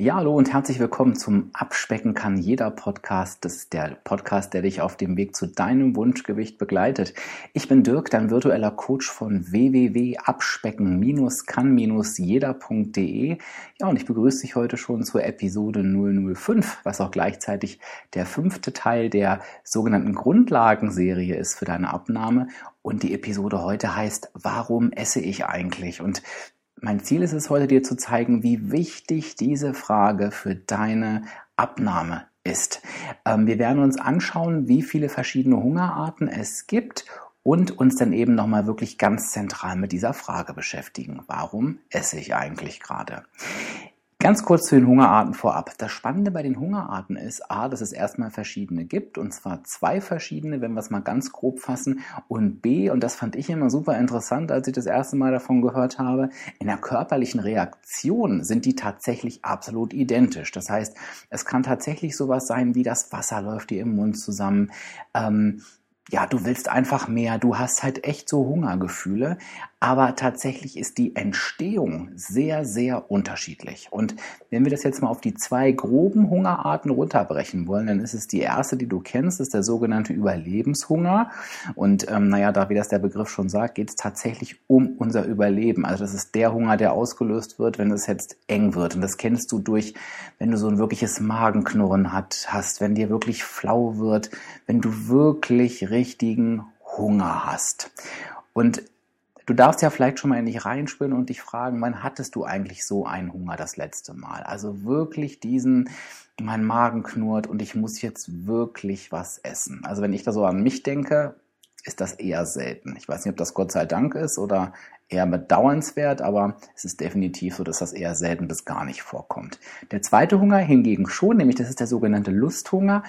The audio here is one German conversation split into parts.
Ja, hallo und herzlich willkommen zum Abspecken kann jeder Podcast. Das ist der Podcast, der dich auf dem Weg zu deinem Wunschgewicht begleitet. Ich bin Dirk, dein virtueller Coach von www.abspecken-kann-jeder.de. Ja, und ich begrüße dich heute schon zur Episode 005, was auch gleichzeitig der fünfte Teil der sogenannten Grundlagenserie ist für deine Abnahme. Und die Episode heute heißt, warum esse ich eigentlich? Und mein Ziel ist es heute, dir zu zeigen, wie wichtig diese Frage für deine Abnahme ist. Ähm, wir werden uns anschauen, wie viele verschiedene Hungerarten es gibt und uns dann eben nochmal wirklich ganz zentral mit dieser Frage beschäftigen. Warum esse ich eigentlich gerade? Ganz kurz zu den Hungerarten vorab. Das Spannende bei den Hungerarten ist, a, dass es erstmal verschiedene gibt, und zwar zwei verschiedene, wenn wir es mal ganz grob fassen, und b, und das fand ich immer super interessant, als ich das erste Mal davon gehört habe, in der körperlichen Reaktion sind die tatsächlich absolut identisch. Das heißt, es kann tatsächlich sowas sein, wie das Wasser läuft dir im Mund zusammen, ähm, ja, du willst einfach mehr, du hast halt echt so Hungergefühle, aber tatsächlich ist die Entstehung sehr, sehr unterschiedlich. Und wenn wir das jetzt mal auf die zwei groben Hungerarten runterbrechen wollen, dann ist es die erste, die du kennst, ist der sogenannte Überlebenshunger. Und ähm, naja, da wie das der Begriff schon sagt, geht es tatsächlich um unser Überleben. Also das ist der Hunger, der ausgelöst wird, wenn es jetzt eng wird. Und das kennst du durch, wenn du so ein wirkliches Magenknurren hat, hast, wenn dir wirklich flau wird, wenn du wirklich richtigen Hunger hast. Und Du darfst ja vielleicht schon mal in dich reinspüren und dich fragen, wann hattest du eigentlich so einen Hunger das letzte Mal? Also wirklich diesen, mein Magen knurrt und ich muss jetzt wirklich was essen. Also wenn ich da so an mich denke, ist das eher selten. Ich weiß nicht, ob das Gott sei Dank ist oder eher bedauernswert, aber es ist definitiv so, dass das eher selten bis gar nicht vorkommt. Der zweite Hunger hingegen schon, nämlich das ist der sogenannte Lusthunger.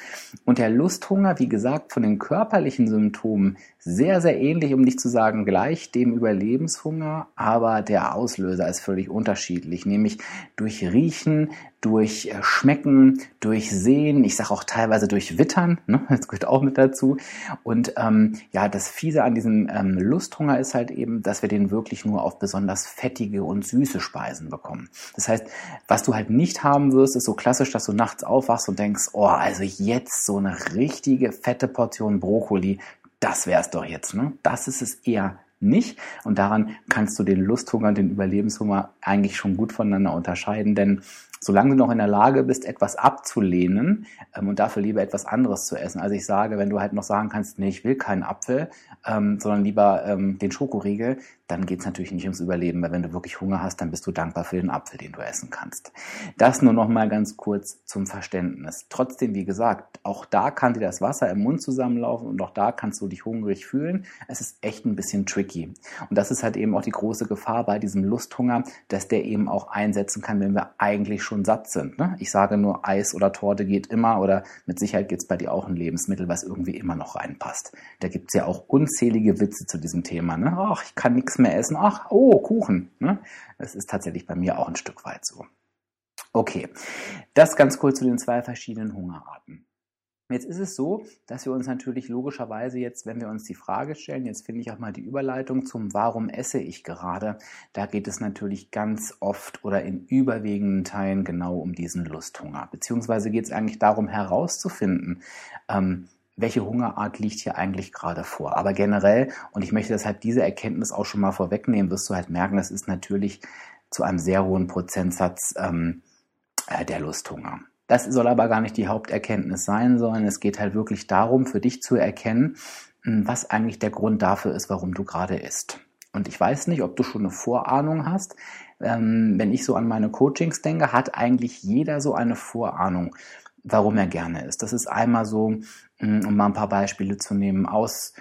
Und der Lusthunger, wie gesagt, von den körperlichen Symptomen sehr, sehr ähnlich, um nicht zu sagen gleich dem Überlebenshunger, aber der Auslöser ist völlig unterschiedlich, nämlich durch Riechen, durch äh, Schmecken, durch Sehen, ich sage auch teilweise durch Wittern, ne? das gehört auch mit dazu. Und ähm, ja, das Fiese an diesem ähm, Lusthunger ist halt eben, dass wir den wirklich nur auf besonders fettige und süße Speisen bekommen. Das heißt, was du halt nicht haben wirst, ist so klassisch, dass du nachts aufwachst und denkst, oh, also jetzt so eine richtige fette Portion Brokkoli, das wär's doch jetzt. Ne? Das ist es eher nicht. Und daran kannst du den Lusthunger und den Überlebenshunger eigentlich schon gut voneinander unterscheiden, denn solange du noch in der Lage bist, etwas abzulehnen ähm, und dafür lieber etwas anderes zu essen. Also ich sage, wenn du halt noch sagen kannst, nee, ich will keinen Apfel, ähm, sondern lieber ähm, den Schokoriegel, dann geht's natürlich nicht ums Überleben, weil wenn du wirklich Hunger hast, dann bist du dankbar für den Apfel, den du essen kannst. Das nur noch mal ganz kurz zum Verständnis. Trotzdem, wie gesagt, auch da kann dir das Wasser im Mund zusammenlaufen und auch da kannst du dich hungrig fühlen. Es ist echt ein bisschen tricky. Und das ist halt eben auch die große Gefahr bei diesem Lusthunger, dass der eben auch einsetzen kann, wenn wir eigentlich schon satt sind. Ne? Ich sage nur, Eis oder Torte geht immer oder mit Sicherheit geht's bei dir auch ein Lebensmittel, was irgendwie immer noch reinpasst. Da gibt's ja auch unzählige Witze zu diesem Thema. Ne? Ach, ich kann nichts mehr essen. Ach, oh, Kuchen. Ne? Das ist tatsächlich bei mir auch ein Stück weit so. Okay, das ganz kurz zu den zwei verschiedenen Hungerarten. Jetzt ist es so, dass wir uns natürlich logischerweise jetzt, wenn wir uns die Frage stellen, jetzt finde ich auch mal die Überleitung zum Warum esse ich gerade, da geht es natürlich ganz oft oder in überwiegenden Teilen genau um diesen Lusthunger. Beziehungsweise geht es eigentlich darum herauszufinden, ähm, welche Hungerart liegt hier eigentlich gerade vor. Aber generell, und ich möchte deshalb diese Erkenntnis auch schon mal vorwegnehmen, wirst du halt merken, das ist natürlich zu einem sehr hohen Prozentsatz ähm, äh, der Lusthunger. Das soll aber gar nicht die Haupterkenntnis sein, sondern es geht halt wirklich darum, für dich zu erkennen, hm, was eigentlich der Grund dafür ist, warum du gerade isst. Und ich weiß nicht, ob du schon eine Vorahnung hast. Ähm, wenn ich so an meine Coachings denke, hat eigentlich jeder so eine Vorahnung warum er gerne isst. Das ist einmal so, mm, um mal ein paar Beispiele zu nehmen, aus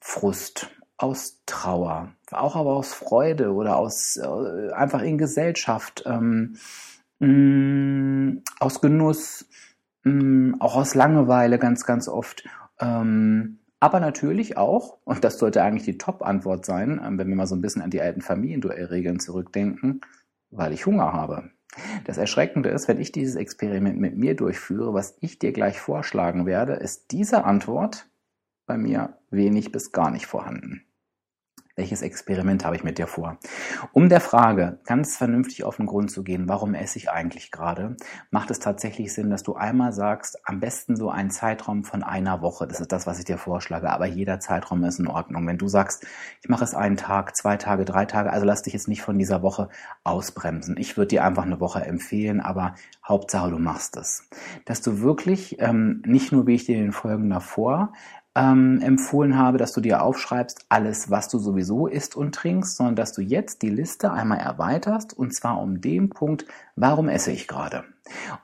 Frust, aus Trauer, auch aber aus Freude oder aus äh, einfach in Gesellschaft, ähm, mh, mm, aus Genuss, mh, mm, auch aus Langeweile ganz, ganz oft. Ähm, aber natürlich auch, und das sollte eigentlich die Top-Antwort sein, ähm, wenn wir mal so ein bisschen an die alten Familienduellregeln zurückdenken, weil ich Hunger habe. Das Erschreckende ist, wenn ich dieses Experiment mit mir durchführe, was ich dir gleich vorschlagen werde, ist diese Antwort bei mir wenig bis gar nicht vorhanden. Welches Experiment habe ich mit dir vor? Um der Frage ganz vernünftig auf den Grund zu gehen, warum esse ich eigentlich gerade, macht es tatsächlich Sinn, dass du einmal sagst, am besten so einen Zeitraum von einer Woche. Das ist das, was ich dir vorschlage, aber jeder Zeitraum ist in Ordnung. Wenn du sagst, ich mache es einen Tag, zwei Tage, drei Tage, also lass dich jetzt nicht von dieser Woche ausbremsen. Ich würde dir einfach eine Woche empfehlen, aber Hauptsache du machst es. Dass du wirklich ähm, nicht nur wie ich dir in den Folgen davor ähm, empfohlen habe, dass du dir aufschreibst, alles, was du sowieso isst und trinkst, sondern dass du jetzt die Liste einmal erweiterst und zwar um den Punkt, warum esse ich gerade?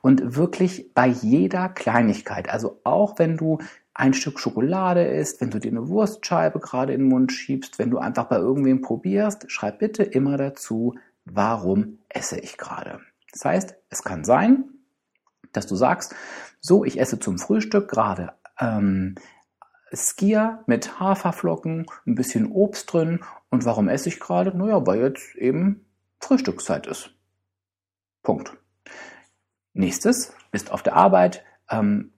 Und wirklich bei jeder Kleinigkeit, also auch wenn du ein Stück Schokolade isst, wenn du dir eine Wurstscheibe gerade in den Mund schiebst, wenn du einfach bei irgendwem probierst, schreib bitte immer dazu, warum esse ich gerade? Das heißt, es kann sein, dass du sagst, so, ich esse zum Frühstück gerade ähm, Skier mit Haferflocken, ein bisschen Obst drin. Und warum esse ich gerade? Naja, weil jetzt eben Frühstückszeit ist. Punkt. Nächstes, bist auf der Arbeit, ähm,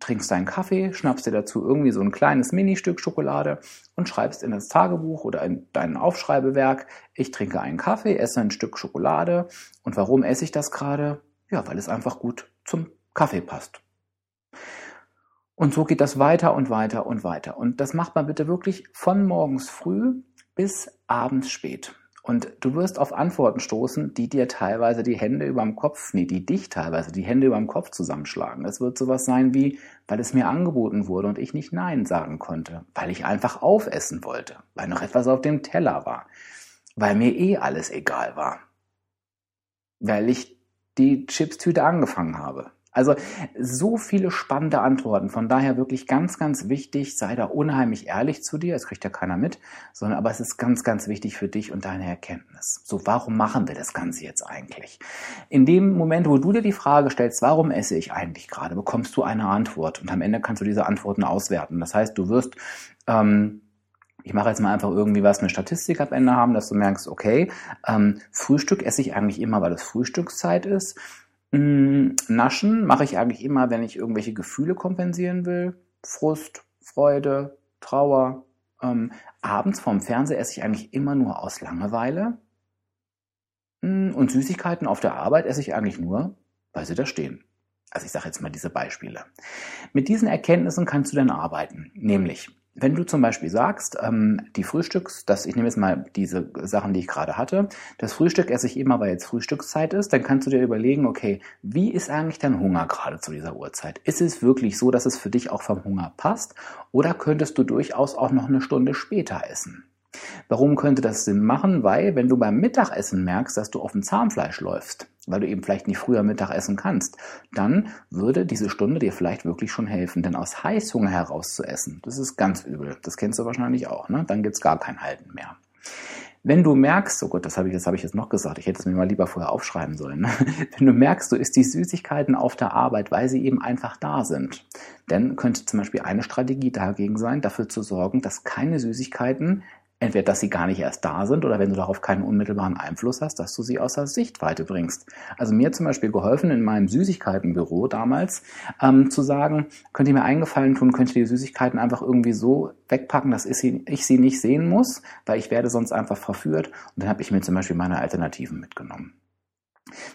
trinkst deinen Kaffee, schnappst dir dazu irgendwie so ein kleines Ministück Schokolade und schreibst in das Tagebuch oder in dein Aufschreibewerk, ich trinke einen Kaffee, esse ein Stück Schokolade. Und warum esse ich das gerade? Ja, weil es einfach gut zum Kaffee passt. Und so geht das weiter und weiter und weiter. Und das macht man bitte wirklich von morgens früh bis abends spät. Und du wirst auf Antworten stoßen, die dir teilweise die Hände überm Kopf, nee, die dich teilweise die Hände überm Kopf zusammenschlagen. Es wird sowas sein wie, weil es mir angeboten wurde und ich nicht Nein sagen konnte, weil ich einfach aufessen wollte, weil noch etwas auf dem Teller war, weil mir eh alles egal war, weil ich die Chipstüte angefangen habe, also so viele spannende Antworten. Von daher wirklich ganz, ganz wichtig, sei da unheimlich ehrlich zu dir. Das kriegt ja keiner mit, sondern aber es ist ganz, ganz wichtig für dich und deine Erkenntnis. So, warum machen wir das Ganze jetzt eigentlich? In dem Moment, wo du dir die Frage stellst, warum esse ich eigentlich gerade, bekommst du eine Antwort und am Ende kannst du diese Antworten auswerten. Das heißt, du wirst ähm, ich mache jetzt mal einfach irgendwie was, eine Statistik am Ende haben, dass du merkst, okay, ähm, Frühstück esse ich eigentlich immer, weil es Frühstückszeit ist. Mm, naschen mache ich eigentlich immer, wenn ich irgendwelche Gefühle kompensieren will. Frust, Freude, Trauer. Ähm, abends vorm Fernseher esse ich eigentlich immer nur aus Langeweile. Mm, und Süßigkeiten auf der Arbeit esse ich eigentlich nur, weil sie da stehen. Also ich sage jetzt mal diese Beispiele. Mit diesen Erkenntnissen kannst du dann arbeiten. Nämlich, wenn du zum Beispiel sagst, ähm, die Frühstücks, das, ich nehme jetzt mal diese Sachen, die ich gerade hatte, das Frühstück esse ich immer, weil jetzt Frühstückszeit ist, dann kannst du dir überlegen, okay, wie ist eigentlich dein Hunger gerade zu dieser Uhrzeit? Ist es wirklich so, dass es für dich auch vom Hunger passt? Oder könntest du durchaus auch noch eine Stunde später essen? Warum könnte das Sinn machen? Weil, wenn du beim Mittagessen merkst, dass du auf dem Zahnfleisch läufst, weil du eben vielleicht nicht früher Mittag essen kannst, dann würde diese Stunde dir vielleicht wirklich schon helfen. Denn aus Heißhunger heraus zu essen, das ist ganz übel. Das kennst du wahrscheinlich auch. Ne? Dann gibt's gar kein Halten mehr. Wenn du merkst, oh Gott, das habe ich, das ich jetzt noch gesagt, ich hätte es mir mal lieber vorher aufschreiben sollen. Ne? Wenn du merkst, du isst die Süßigkeiten auf der Arbeit, weil sie eben einfach da sind, dann könnte zum Beispiel eine Strategie dagegen sein, dafür zu sorgen, dass keine Süßigkeiten entweder, dass sie gar nicht erst da sind oder wenn du darauf keinen unmittelbaren Einfluss hast, dass du sie außer Sichtweite bringst. Also mir zum Beispiel geholfen in meinem Süßigkeitenbüro damals ähm, zu sagen, könnt ihr mir eingefallen tun, könnt ihr die Süßigkeiten einfach irgendwie so wegpacken, dass ich sie, ich sie nicht sehen muss, weil ich werde sonst einfach verführt. Und dann habe ich mir zum Beispiel meine Alternativen mitgenommen.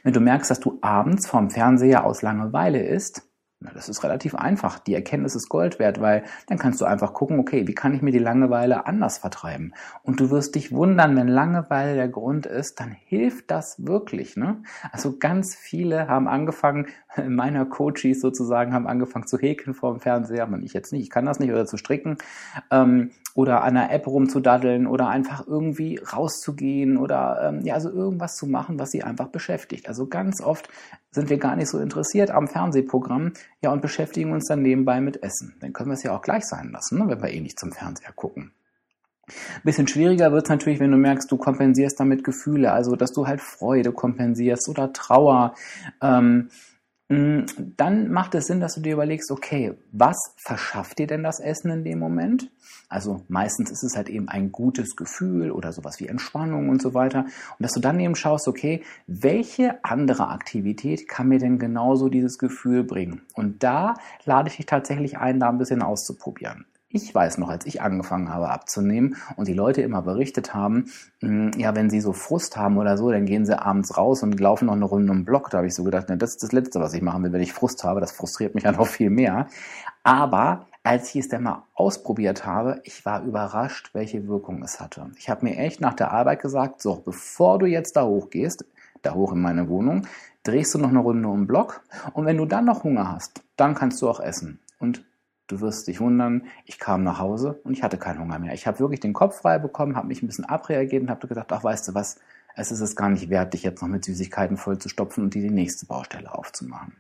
Wenn du merkst, dass du abends vorm Fernseher aus Langeweile isst, na, das ist relativ einfach. Die Erkenntnis ist Gold wert, weil dann kannst du einfach gucken, okay, wie kann ich mir die Langeweile anders vertreiben? Und du wirst dich wundern, wenn Langeweile der Grund ist, dann hilft das wirklich. Ne? Also ganz viele haben angefangen, meiner Coaches sozusagen, haben angefangen zu häkeln vor dem Fernseher. Man, ich jetzt nicht, ich kann das nicht, oder zu stricken. Ähm, oder an einer App rumzudaddeln oder einfach irgendwie rauszugehen oder ähm, ja, also irgendwas zu machen, was sie einfach beschäftigt. Also ganz oft sind wir gar nicht so interessiert am Fernsehprogramm, ja, und beschäftigen uns dann nebenbei mit Essen. Dann können wir es ja auch gleich sein lassen, ne, wenn wir eh nicht zum Fernseher gucken. Bisschen schwieriger wird es natürlich, wenn du merkst, du kompensierst damit Gefühle, also dass du halt Freude kompensierst oder Trauer. Ähm, dann macht es Sinn, dass du dir überlegst, okay, was verschafft dir denn das Essen in dem Moment? Also meistens ist es halt eben ein gutes Gefühl oder sowas wie Entspannung und so weiter. Und dass du dann eben schaust, okay, welche andere Aktivität kann mir denn genauso dieses Gefühl bringen? Und da lade ich dich tatsächlich ein, da ein bisschen auszuprobieren. Ich weiß noch, als ich angefangen habe abzunehmen und die Leute immer berichtet haben, hm, ja, wenn sie so Frust haben oder so, dann gehen sie abends raus und laufen noch eine Runde um Block. Da habe ich so gedacht, na, das ist das Letzte, was ich machen will, wenn ich Frust habe. Das frustriert mich ja noch viel mehr. Aber als ich es dann mal ausprobiert habe, ich war überrascht, welche Wirkung es hatte. Ich habe mir echt nach der Arbeit gesagt, so, bevor du jetzt da hochgehst, da hoch in meine Wohnung, drehst du noch eine Runde um den Block und wenn du dann noch Hunger hast, dann kannst du auch essen. Und du wirst dich wundern, ich kam nach Hause und ich hatte keinen Hunger mehr. Ich habe wirklich den Kopf frei bekommen, habe mich ein bisschen abreagiert und habe gesagt, ach weißt du was, es ist es gar nicht wert, dich jetzt noch mit Süßigkeiten voll zu stopfen und dir die nächste Baustelle aufzumachen.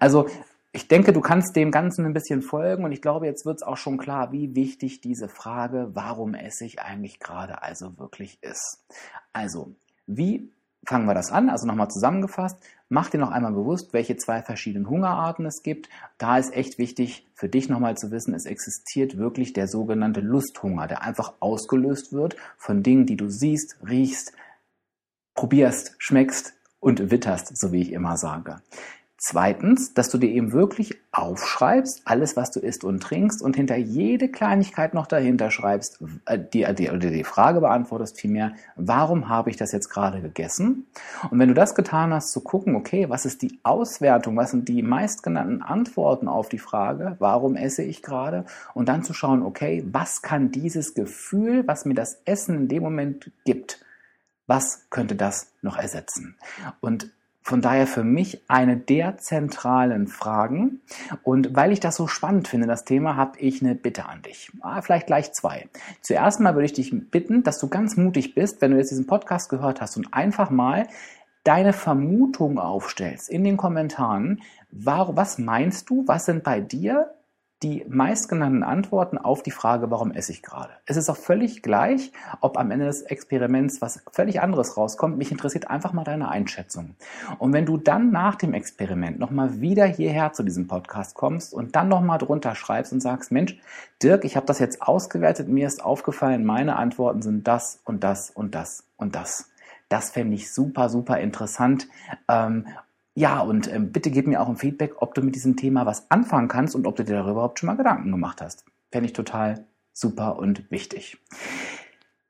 Also ich denke, du kannst dem Ganzen ein bisschen folgen und ich glaube, jetzt wird es auch schon klar, wie wichtig diese Frage, warum esse ich eigentlich gerade also wirklich ist. Also, wie fangen wir das an? Also nochmal zusammengefasst, mach dir noch einmal bewusst, welche zwei verschiedenen Hungerarten es gibt. Da ist echt wichtig für dich nochmal zu wissen, es existiert wirklich der sogenannte Lusthunger, der einfach ausgelöst wird von Dingen, die du siehst, riechst, probierst, schmeckst und witterst, so wie ich immer sage. Zweitens, dass du dir eben wirklich aufschreibst, alles, was du isst und trinkst und hinter jede Kleinigkeit noch dahinter schreibst, äh, die, die, oder die Frage beantwortest vielmehr, warum habe ich das jetzt gerade gegessen? Und wenn du das getan hast, zu gucken, okay, was ist die Auswertung, was sind die meistgenannten Antworten auf die Frage, warum esse ich gerade? Und dann zu schauen, okay, was kann dieses Gefühl, was mir das Essen in dem Moment gibt, was könnte das noch ersetzen? Und von daher für mich eine der zentralen Fragen. Und weil ich das so spannend finde, das Thema, habe ich eine Bitte an dich. Ah, vielleicht gleich zwei. Zuerst mal würde ich dich bitten, dass du ganz mutig bist, wenn du jetzt diesen Podcast gehört hast und einfach mal deine Vermutung aufstellst in den Kommentaren. Was meinst du? Was sind bei dir die meistgenannten Antworten auf die Frage, warum esse ich gerade. Es ist auch völlig gleich, ob am Ende des Experiments was völlig anderes rauskommt. Mich interessiert einfach mal deine Einschätzung. Und wenn du dann nach dem Experiment nochmal wieder hierher zu diesem Podcast kommst und dann nochmal drunter schreibst und sagst, Mensch, Dirk, ich habe das jetzt ausgewertet, mir ist aufgefallen, meine Antworten sind das und das und das und das. Das fände ich super, super interessant. Ähm, ja, und ähm, bitte gib mir auch ein Feedback, ob du mit diesem Thema was anfangen kannst und ob du dir darüber überhaupt schon mal Gedanken gemacht hast. Fände ich total super und wichtig.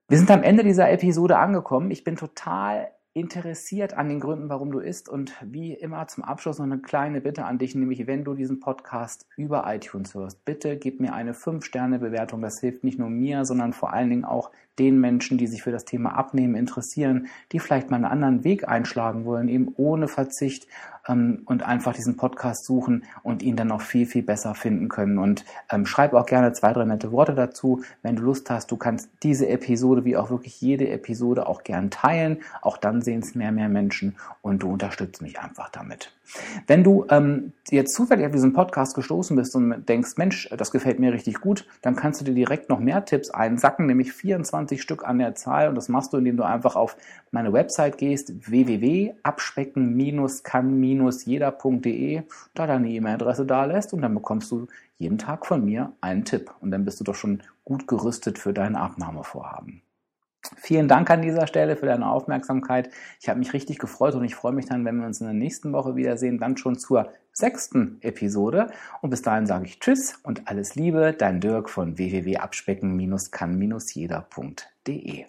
Wir sind am Ende dieser Episode angekommen. Ich bin total interessiert an den Gründen, warum du isst. Und wie immer zum Abschluss noch eine kleine Bitte an dich, nämlich wenn du diesen Podcast über iTunes hörst, bitte gib mir eine 5-Sterne-Bewertung. Das hilft nicht nur mir, sondern vor allen Dingen auch den Menschen, die sich für das Thema Abnehmen interessieren, die vielleicht mal einen anderen Weg einschlagen wollen, eben ohne Verzicht ähm, und einfach diesen Podcast suchen und ihn dann noch viel, viel besser finden können. Und ähm, schreib auch gerne zwei, drei nette Worte dazu. Wenn du Lust hast, du kannst diese Episode wie auch wirklich jede Episode auch gern teilen. Auch dann sehen es mehr, mehr Menschen und du unterstützt mich einfach damit. Wenn du ähm, jetzt zufällig auf diesen Podcast gestoßen bist und denkst, Mensch, das gefällt mir richtig gut, dann kannst du dir direkt noch mehr Tipps einsacken, nämlich 24 Stück an der Zahl. Und das machst du, indem du einfach auf meine Website gehst, www.abspecken-kann-jeder.de, da deine E-Mail-Adresse da lässt und dann bekommst du jeden Tag von mir einen Tipp. Und dann bist du doch schon gut gerüstet für dein Abnahmevorhaben. Vielen Dank an dieser Stelle für deine Aufmerksamkeit. Ich habe mich richtig gefreut und ich freue mich dann, wenn wir uns in der nächsten Woche wiedersehen, dann schon zur sechsten Episode. Und bis dahin sage ich Tschüss und alles Liebe, dein Dirk von www.abspecken-kann-jeder.de.